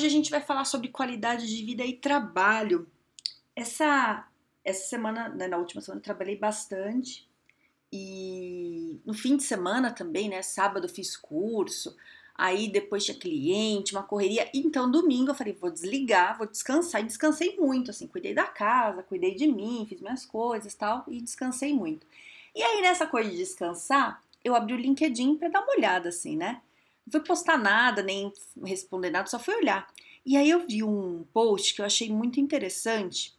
Hoje a gente vai falar sobre qualidade de vida e trabalho. Essa, essa semana, né, na última semana, trabalhei bastante e no fim de semana também, né? Sábado fiz curso, aí depois tinha cliente, uma correria. Então, domingo eu falei, vou desligar, vou descansar. E descansei muito, assim, cuidei da casa, cuidei de mim, fiz minhas coisas tal, e descansei muito. E aí, nessa coisa de descansar, eu abri o LinkedIn para dar uma olhada, assim, né? Não fui postar nada, nem responder nada, só fui olhar. E aí eu vi um post que eu achei muito interessante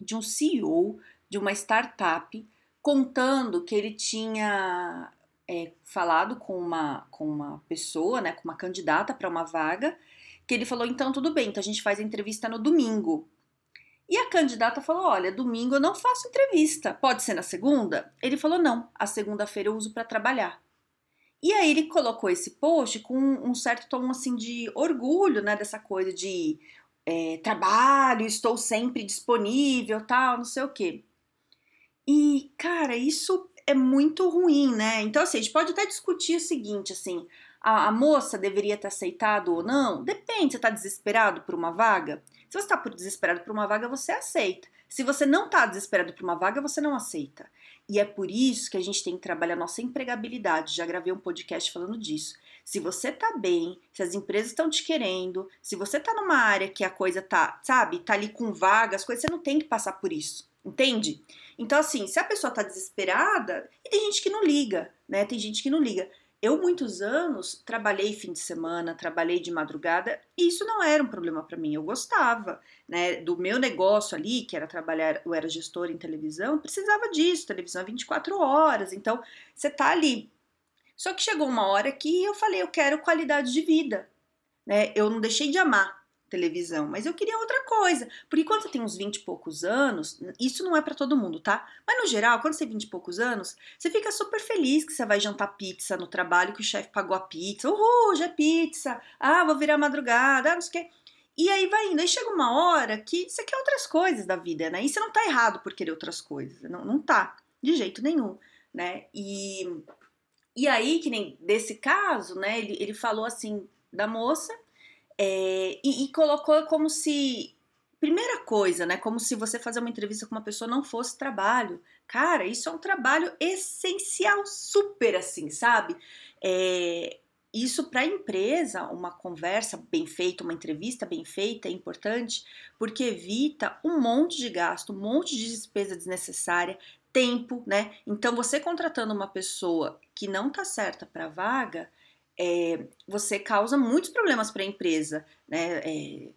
de um CEO de uma startup contando que ele tinha é, falado com uma, com uma pessoa, né, com uma candidata para uma vaga, que ele falou: então tudo bem, então a gente faz a entrevista no domingo. E a candidata falou: olha, domingo eu não faço entrevista, pode ser na segunda? Ele falou: não, a segunda-feira eu uso para trabalhar. E aí ele colocou esse post com um certo tom assim de orgulho, né, dessa coisa de é, trabalho, estou sempre disponível, tal, não sei o quê. E, cara, isso é muito ruim, né? Então, assim, a gente pode até discutir o seguinte, assim, a, a moça deveria ter aceitado ou não? Depende, você tá desesperado por uma vaga? Se você tá desesperado por uma vaga, você aceita. Se você não tá desesperado por uma vaga, você não aceita. E é por isso que a gente tem que trabalhar nossa empregabilidade. Já gravei um podcast falando disso. Se você tá bem, se as empresas estão te querendo, se você tá numa área que a coisa tá, sabe, tá ali com vagas, as coisas, você não tem que passar por isso. Entende? Então, assim, se a pessoa tá desesperada, e tem gente que não liga, né? Tem gente que não liga. Eu, muitos anos, trabalhei fim de semana, trabalhei de madrugada, e isso não era um problema para mim. Eu gostava, né? Do meu negócio ali, que era trabalhar, eu era gestora em televisão, precisava disso, televisão 24 horas. Então, você tá ali. Só que chegou uma hora que eu falei, eu quero qualidade de vida, né? Eu não deixei de amar televisão, mas eu queria outra coisa. Porque quando você tem uns 20 e poucos anos, isso não é para todo mundo, tá? Mas no geral, quando você tem 20 e poucos anos, você fica super feliz que você vai jantar pizza no trabalho, que o chefe pagou a pizza. Uhul, já é pizza. Ah, vou virar madrugada, ah, não sei o quê. E aí vai indo. Aí chega uma hora que você quer outras coisas da vida, né? E você não tá errado por querer outras coisas. Não, não tá, de jeito nenhum, né? E, e aí, que nem desse caso, né? Ele, ele falou assim da moça é, e, e, colocou como se. Primeira coisa, né? Como se você fazer uma entrevista com uma pessoa não fosse trabalho. Cara, isso é um trabalho essencial, super assim, sabe? É, isso para a empresa, uma conversa bem feita, uma entrevista bem feita é importante porque evita um monte de gasto, um monte de despesa desnecessária, tempo, né? Então, você contratando uma pessoa que não tá certa para vaga, é, você causa muitos problemas para a empresa, né? É,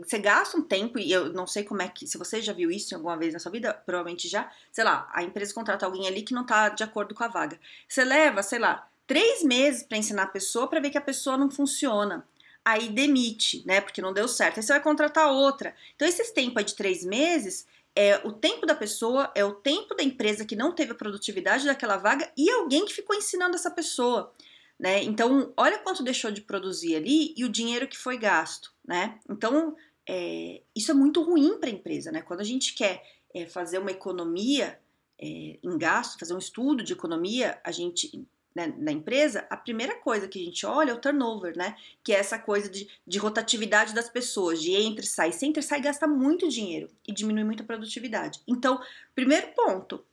você gasta um tempo, e eu não sei como é que. Se você já viu isso alguma vez na sua vida, provavelmente já. Sei lá, a empresa contrata alguém ali que não está de acordo com a vaga. Você leva, sei lá, três meses para ensinar a pessoa para ver que a pessoa não funciona. Aí demite, né? Porque não deu certo. Aí você vai contratar outra. Então, esses tempos de três meses é o tempo da pessoa, é o tempo da empresa que não teve a produtividade daquela vaga e alguém que ficou ensinando essa pessoa né? Então, olha quanto deixou de produzir ali e o dinheiro que foi gasto, né? Então, é, isso é muito ruim para a empresa, né? Quando a gente quer é, fazer uma economia é, em gasto, fazer um estudo de economia, a gente né, na empresa, a primeira coisa que a gente olha é o turnover, né? Que é essa coisa de, de rotatividade das pessoas, de entre sai, se entre sai gasta muito dinheiro e diminui muito a produtividade. Então, primeiro ponto,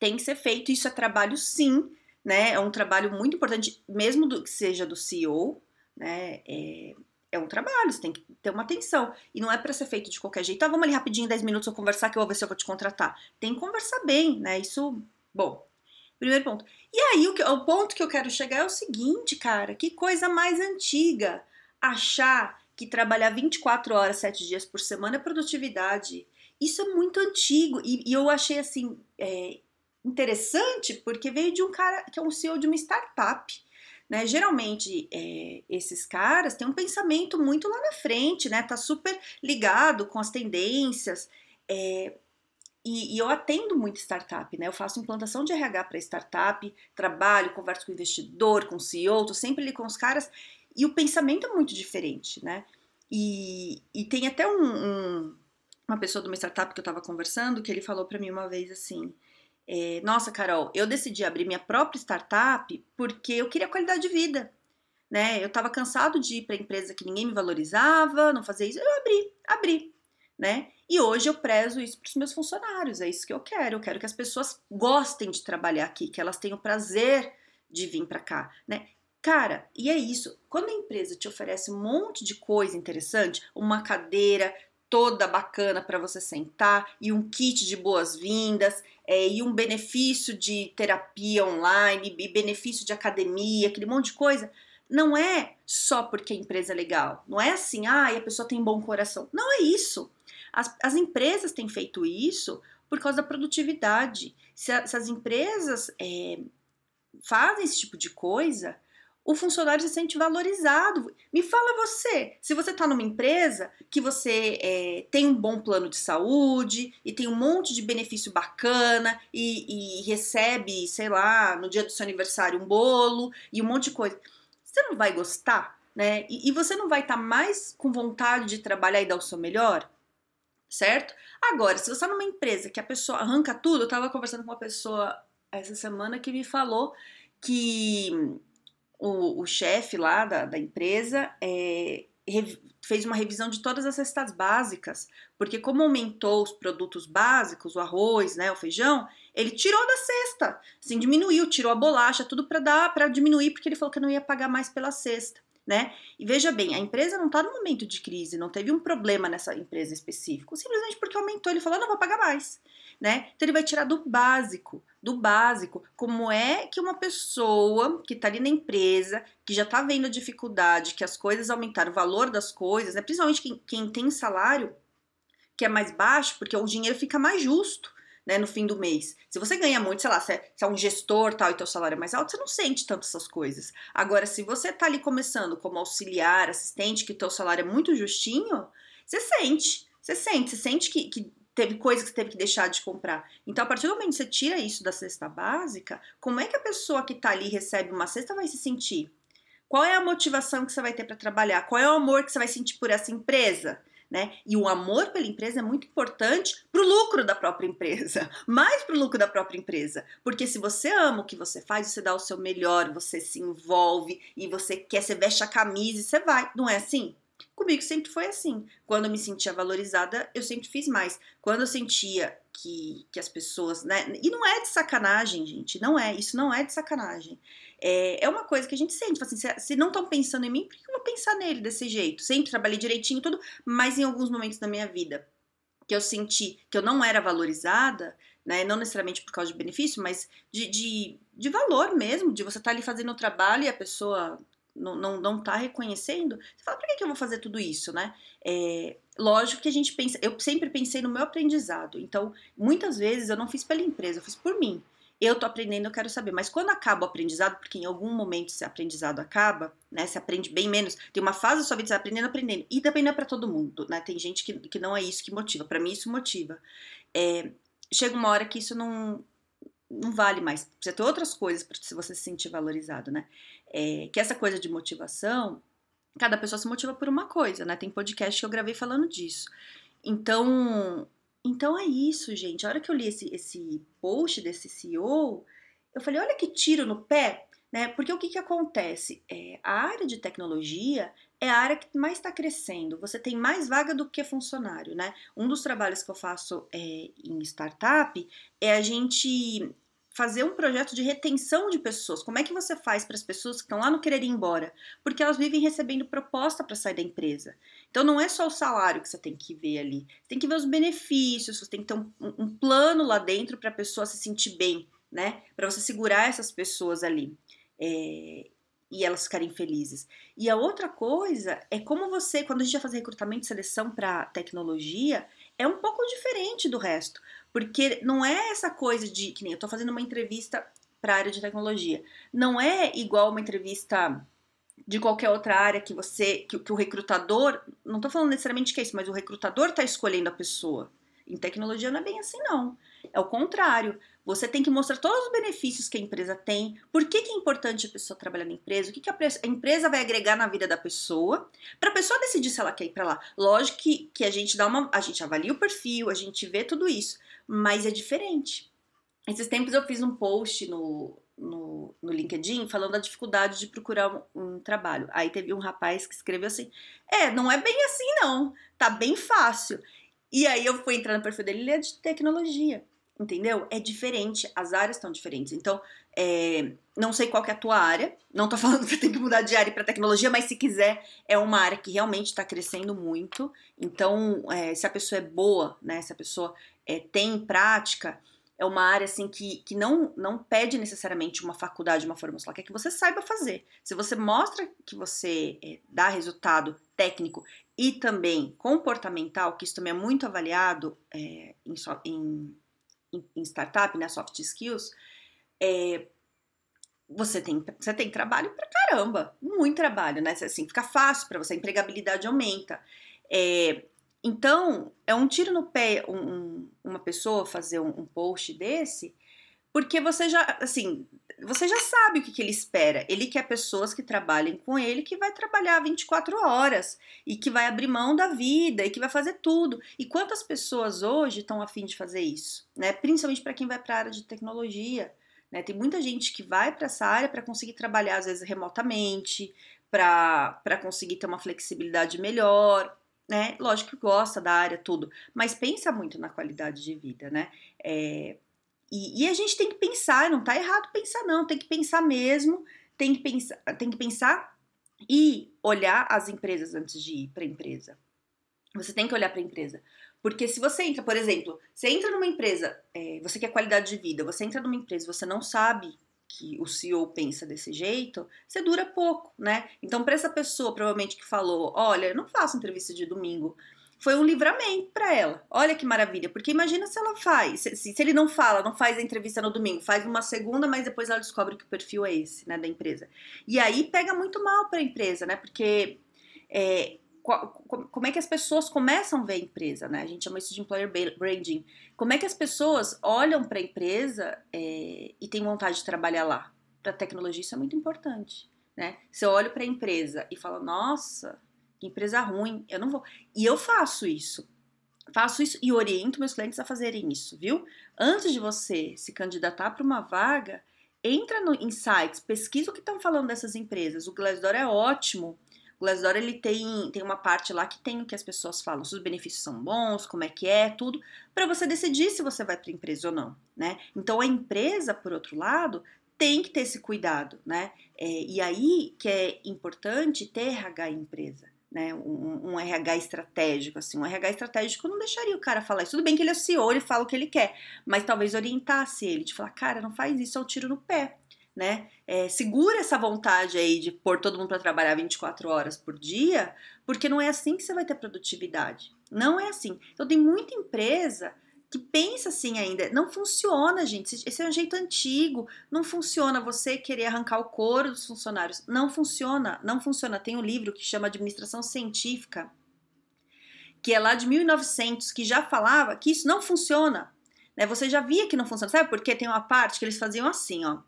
tem que ser feito, isso é trabalho sim, né? É um trabalho muito importante, mesmo do, que seja do CEO, né? É, é um trabalho, você tem que ter uma atenção. E não é para ser feito de qualquer jeito. Ah, vamos ali rapidinho, 10 minutos, eu conversar que eu vou ver se eu vou te contratar. Tem que conversar bem, né? Isso, bom, primeiro ponto. E aí, o, que, o ponto que eu quero chegar é o seguinte, cara, que coisa mais antiga. Achar que trabalhar 24 horas, 7 dias por semana é produtividade. Isso é muito antigo. E, e eu achei assim, é, interessante porque veio de um cara que é um CEO de uma startup. né? Geralmente é, esses caras têm um pensamento muito lá na frente, né? Tá super ligado com as tendências. É, e, e, eu atendo muito startup, né? Eu faço implantação de RH para startup, trabalho, converso com investidor, com CEO, tô sempre ali com os caras, e o pensamento é muito diferente, né? E, e tem até um, um, uma pessoa de uma startup que eu estava conversando que ele falou para mim uma vez assim: é, Nossa, Carol, eu decidi abrir minha própria startup porque eu queria qualidade de vida. Né? Eu estava cansado de ir para empresa que ninguém me valorizava, não fazer isso. Eu abri, abri, né? E hoje eu prezo isso para os meus funcionários, é isso que eu quero. Eu quero que as pessoas gostem de trabalhar aqui, que elas tenham prazer de vir para cá, né? Cara, e é isso. Quando a empresa te oferece um monte de coisa interessante, uma cadeira toda bacana para você sentar e um kit de boas-vindas é, e um benefício de terapia online e benefício de academia, aquele monte de coisa, não é só porque a empresa é legal. Não é assim, ah, a pessoa tem bom coração. Não é isso. As, as empresas têm feito isso por causa da produtividade. Se, a, se as empresas é, fazem esse tipo de coisa, o funcionário se sente valorizado. Me fala você, se você está numa empresa que você é, tem um bom plano de saúde e tem um monte de benefício bacana e, e, recebe, sei lá, no dia do seu aniversário um bolo e um monte de coisa, você não vai gostar, né? E, e você não vai estar tá mais com vontade de trabalhar e dar o seu melhor? certo? Agora, se você está numa empresa que a pessoa arranca tudo, eu estava conversando com uma pessoa essa semana que me falou que o, o chefe lá da, da empresa é, fez uma revisão de todas as cestas básicas, porque como aumentou os produtos básicos, o arroz, né, o feijão, ele tirou da cesta, assim, diminuiu, tirou a bolacha, tudo para dar, para diminuir, porque ele falou que não ia pagar mais pela cesta né? E veja bem, a empresa não está no momento de crise, não teve um problema nessa empresa específico, simplesmente porque aumentou, ele falou, não vou pagar mais, né? Então ele vai tirar do básico, do básico, como é que uma pessoa que está ali na empresa, que já está vendo a dificuldade, que as coisas aumentaram, o valor das coisas, né? Principalmente quem, quem tem salário que é mais baixo, porque o dinheiro fica mais justo, né, no fim do mês. Se você ganha muito, sei lá, se é, se é um gestor tal e teu salário é mais alto, você não sente tanto essas coisas. Agora, se você tá ali começando como auxiliar, assistente, que teu salário é muito justinho, você sente. Você sente, você sente que, que teve coisa que você teve que deixar de comprar. Então, a partir do momento que você tira isso da cesta básica, como é que a pessoa que tá ali recebe uma cesta vai se sentir? Qual é a motivação que você vai ter para trabalhar? Qual é o amor que você vai sentir por essa empresa? Né? E o amor pela empresa é muito importante para o lucro da própria empresa, mais para o lucro da própria empresa, porque se você ama o que você faz, você dá o seu melhor, você se envolve e você quer, você veste a camisa e você vai, não é assim? Comigo sempre foi assim. Quando eu me sentia valorizada, eu sempre fiz mais. Quando eu sentia que, que as pessoas, né? E não é de sacanagem, gente. Não é. Isso não é de sacanagem. É, é uma coisa que a gente sente. Assim, se, se não estão pensando em mim, por que eu vou pensar nele desse jeito? Sempre trabalhei direitinho tudo, mas em alguns momentos da minha vida que eu senti que eu não era valorizada, né? Não necessariamente por causa de benefício, mas de, de, de valor mesmo, de você estar tá ali fazendo o trabalho e a pessoa não, não, não tá reconhecendo, você fala, por que, que eu vou fazer tudo isso, né? É, lógico que a gente pensa, eu sempre pensei no meu aprendizado, então muitas vezes eu não fiz pela empresa, eu fiz por mim. Eu tô aprendendo, eu quero saber, mas quando acaba o aprendizado, porque em algum momento esse aprendizado acaba, né? Você aprende bem menos, tem uma fase da sua vida, você aprendendo, aprendendo, e também não é pra todo mundo, né? Tem gente que, que não é isso que motiva, para mim isso motiva. É, chega uma hora que isso não, não vale mais. Precisa ter outras coisas para você se sentir valorizado, né? É, que essa coisa de motivação, cada pessoa se motiva por uma coisa, né? Tem podcast que eu gravei falando disso. Então, então é isso, gente. A hora que eu li esse, esse post desse CEO, eu falei, olha que tiro no pé, né? Porque o que, que acontece? É, a área de tecnologia é a área que mais está crescendo. Você tem mais vaga do que funcionário, né? Um dos trabalhos que eu faço é, em startup é a gente fazer um projeto de retenção de pessoas. Como é que você faz para as pessoas que estão lá não querer ir embora? Porque elas vivem recebendo proposta para sair da empresa. Então não é só o salário que você tem que ver ali. Você tem que ver os benefícios, você tem que ter um, um plano lá dentro para a pessoa se sentir bem, né? Para você segurar essas pessoas ali. É, e elas ficarem felizes. E a outra coisa é como você, quando a gente vai fazer recrutamento e seleção para tecnologia, é um pouco diferente do resto. Porque não é essa coisa de que nem eu tô fazendo uma entrevista para a área de tecnologia. Não é igual uma entrevista de qualquer outra área que você, que, que o recrutador, não estou falando necessariamente que é isso, mas o recrutador está escolhendo a pessoa. Em tecnologia não é bem assim, não. É o contrário. Você tem que mostrar todos os benefícios que a empresa tem, por que, que é importante a pessoa trabalhar na empresa, o que, que a, empresa vai agregar na vida da pessoa, para a pessoa decidir se ela quer ir para lá. Lógico que, que a gente dá uma. A gente avalia o perfil, a gente vê tudo isso, mas é diferente. Esses tempos eu fiz um post no, no, no LinkedIn falando da dificuldade de procurar um, um, trabalho. Aí teve um rapaz que escreveu assim: É, não é bem assim, não. Tá bem fácil. E aí eu fui entrar no perfil dele, ele é de tecnologia entendeu? É diferente, as áreas estão diferentes. Então, é, não sei qual é a tua área, não tô falando que tem que mudar de área para tecnologia, mas se quiser, é uma área que realmente está crescendo muito. Então, é, se a pessoa é boa, né, se a pessoa é, tem prática, é uma área assim que, que não, não pede necessariamente uma faculdade, uma formação, quer que você saiba fazer. Se você mostra que você é, dá resultado técnico e também comportamental, que isso também é muito avaliado é, em, em em, startup, né, soft skills, é, você tem, você tem trabalho pra caramba, muito trabalho, né? Assim, fica fácil para você, a empregabilidade aumenta. É, então, é um tiro no pé um, uma pessoa fazer um, um post desse, porque você já, assim, você já sabe o que, que, ele espera. Ele quer pessoas que trabalhem com ele, que vai trabalhar 24 horas e que vai abrir mão da vida e que vai fazer tudo. E quantas pessoas hoje estão afim de fazer isso? Né? Principalmente para quem vai para a área de tecnologia. Né? Tem muita gente que vai para essa área para conseguir trabalhar, às vezes, remotamente, para conseguir ter uma flexibilidade melhor. Né? Lógico que gosta da área, tudo, mas pensa muito na qualidade de vida, né? É, e, e, a gente tem que pensar, não tá errado pensar, não, tem que pensar mesmo, tem que pensar, tem que pensar e olhar as empresas antes de ir para a empresa. Você tem que olhar para a empresa. Porque se você entra, por exemplo, você entra numa empresa, é, você quer qualidade de vida, você entra numa empresa você não sabe que o CEO pensa desse jeito, você dura pouco, né? Então, para essa pessoa, provavelmente, que falou: Olha, eu não faço entrevista de domingo, foi um livramento para ela. Olha que maravilha, porque imagina se ela faz, se, se, ele não fala, não faz a entrevista no domingo, faz uma segunda, mas depois ela descobre que o perfil é esse, né, da empresa. E aí pega muito mal para a empresa, né, porque é, como é que as pessoas começam a ver a empresa, né? A gente chama isso de employer branding. Como é que as pessoas olham para a empresa é, e têm vontade de trabalhar lá? Para tecnologia isso é muito importante, né? Você olha para a empresa e fala, nossa, empresa ruim, eu não vou. E eu faço isso. Faço isso e oriento meus clientes a fazerem isso, viu? Antes de você se candidatar para uma vaga, entra no Insights, pesquisa o que estão falando dessas empresas. O Glassdoor é ótimo. O Glassdoor ele tem, tem uma parte lá que tem o que as pessoas falam, se os benefícios são bons, como é que é, tudo, para você decidir se você vai para a empresa ou não, né? Então a empresa, por outro lado, tem que ter esse cuidado, né? É, e aí que é importante ter RH em empresa né, um, um, RH estratégico, assim, um RH estratégico não deixaria o cara falar isso. Tudo bem que ele é CEO, ele fala o que ele quer, mas talvez orientasse ele, de falar, cara, não faz isso, é um tiro no pé, né? É, segura essa vontade aí de pôr todo mundo para trabalhar 24 horas por dia, porque não é assim que você vai ter produtividade. Não é assim. Então tem muita empresa que pensa assim ainda. Não funciona, gente. Esse é um jeito antigo. Não funciona você querer arrancar o couro dos funcionários. Não funciona, não funciona. Tem um livro que chama Administração Científica, que é lá de 1900, que já falava que isso não funciona. Né? Você já via que não funciona. Sabe por quê? Tem uma parte que eles faziam assim, ó.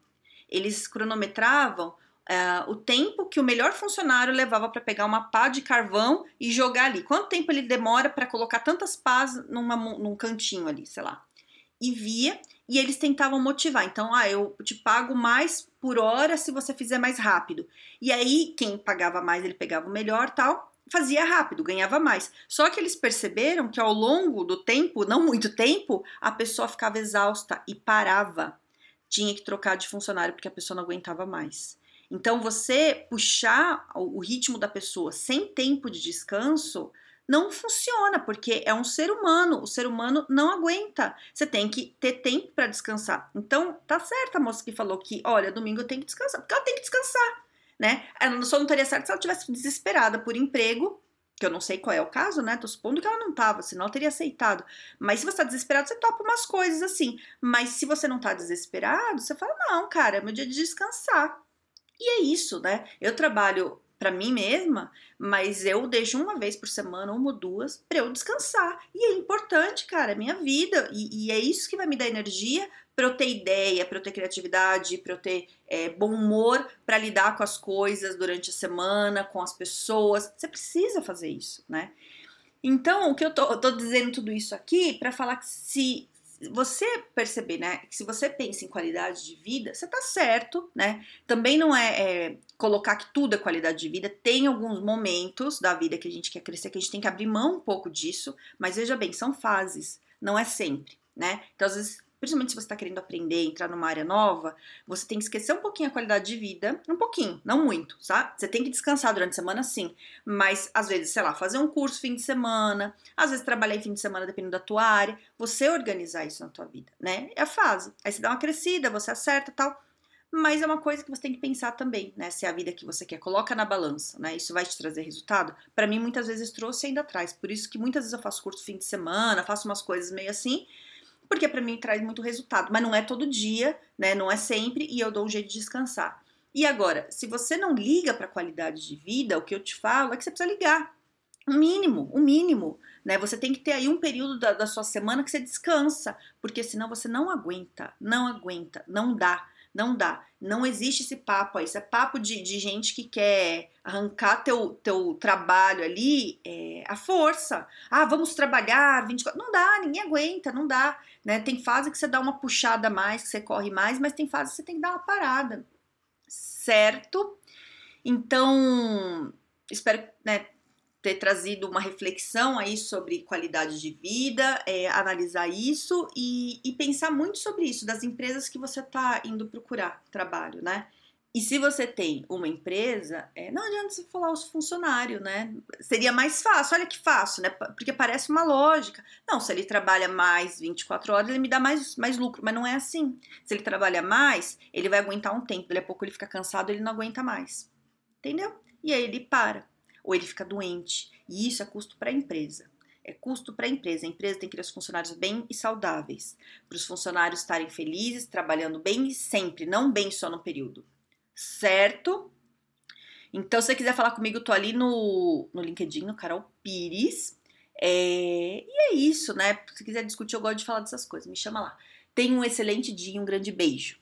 Eles cronometravam uh, o tempo que o melhor funcionário levava para pegar uma pá de carvão e jogar ali. Quanto tempo ele demora para colocar tantas pás numa, num cantinho ali, sei lá. E via, e eles tentavam motivar. Então, ah, eu te pago mais por hora se você fizer mais rápido. E aí, quem pagava mais, ele pegava o melhor tal, fazia rápido, ganhava mais. Só que eles perceberam que ao longo do tempo, não muito tempo, a pessoa ficava exausta e parava. Tinha que trocar de funcionário porque a pessoa não aguentava mais. Então, você puxar o ritmo da pessoa sem tempo de descanso não funciona, porque é um ser humano, o ser humano não aguenta. Você tem que ter tempo para descansar. Então, tá certa a moça que falou que, olha, domingo eu tenho que descansar, porque ela tem que descansar, né? Ela só não estaria certa se ela tivesse desesperada por emprego que eu não sei qual é o caso, né? Tô supondo que ela não tava, senão ela teria aceitado. Mas se você tá desesperado, você topa umas coisas assim. Mas se você não tá desesperado, você fala: não, cara, é meu dia de descansar. E é isso, né? Eu trabalho para mim mesma, mas eu deixo uma vez por semana, uma ou duas, para eu descansar. E é importante, cara, é minha vida. E, e é isso que vai me dar energia para eu ter ideia, para eu ter criatividade, para eu ter é, bom humor para lidar com as coisas durante a semana, com as pessoas. Você precisa fazer isso, né? Então, o que eu tô, eu tô dizendo tudo isso aqui para falar que se você perceber, né, que se você pensa em qualidade de vida, você tá certo, né? Também não é, é, colocar que tudo é qualidade de vida. Tem alguns momentos da vida que a gente quer crescer que a gente tem que abrir mão um pouco disso, mas veja bem, são fases, não é sempre, né? Então, às vezes, principalmente se você está querendo aprender, entrar numa área nova, você tem que esquecer um pouquinho a qualidade de vida, um pouquinho, não muito, sabe? Você tem que descansar durante a semana, sim, mas às vezes, sei lá, fazer um curso fim de semana, às vezes trabalhar em fim de semana dependendo da tua área, você organizar isso na tua vida, né? É a fase. Aí você dá uma crescida, você acerta tal. Mas é uma coisa que você tem que pensar também, né? Se é a vida que você quer, coloca na balança, né? Isso vai te trazer resultado? Para mim, muitas vezes trouxe ainda traz. Por isso que muitas vezes eu faço curso fim de semana, faço umas coisas meio assim, porque para mim traz muito resultado, mas não é todo dia, né? Não é sempre e eu dou um jeito de descansar. E agora, se você não liga para a qualidade de vida, o que eu te falo é que você precisa ligar. O mínimo, o mínimo, né? Você tem que ter aí um período da, da sua semana que você descansa, porque senão você não aguenta, não aguenta, não dá. Não dá. Não existe esse papo aí. Isso é papo de, de gente que quer arrancar teu, teu trabalho ali é, à força. Ah, vamos trabalhar 24. Não dá, ninguém aguenta, não dá. Né? Tem fase que você dá uma puxada mais, que você corre mais, mas tem fase que você tem que dar uma parada. Certo? Então, espero né, ter trazido uma reflexão aí sobre qualidade de vida, é, analisar isso e, e, pensar muito sobre isso, das empresas que você está indo procurar trabalho, né? E se você tem uma empresa, é, não adianta você falar os funcionários, né? Seria mais fácil, olha que fácil, né? Porque parece uma lógica. Não, se ele trabalha mais 24 horas, ele me dá mais, mais lucro, mas não é assim. Se ele trabalha mais, ele vai aguentar um tempo, daqui a pouco ele fica cansado, ele não aguenta mais. Entendeu? E aí ele para ou ele fica doente. E isso é custo para a empresa. É custo para a empresa. A empresa tem que ter os funcionários bem e saudáveis, para os funcionários estarem felizes, trabalhando bem e sempre, não bem só no período. Certo? Então, se você quiser falar comigo, tô ali no, no LinkedIn, no Carol Pires. É, e é isso, né? Se quiser discutir, eu gosto de falar dessas coisas. Me chama lá. Tenha um excelente dia e um grande beijo.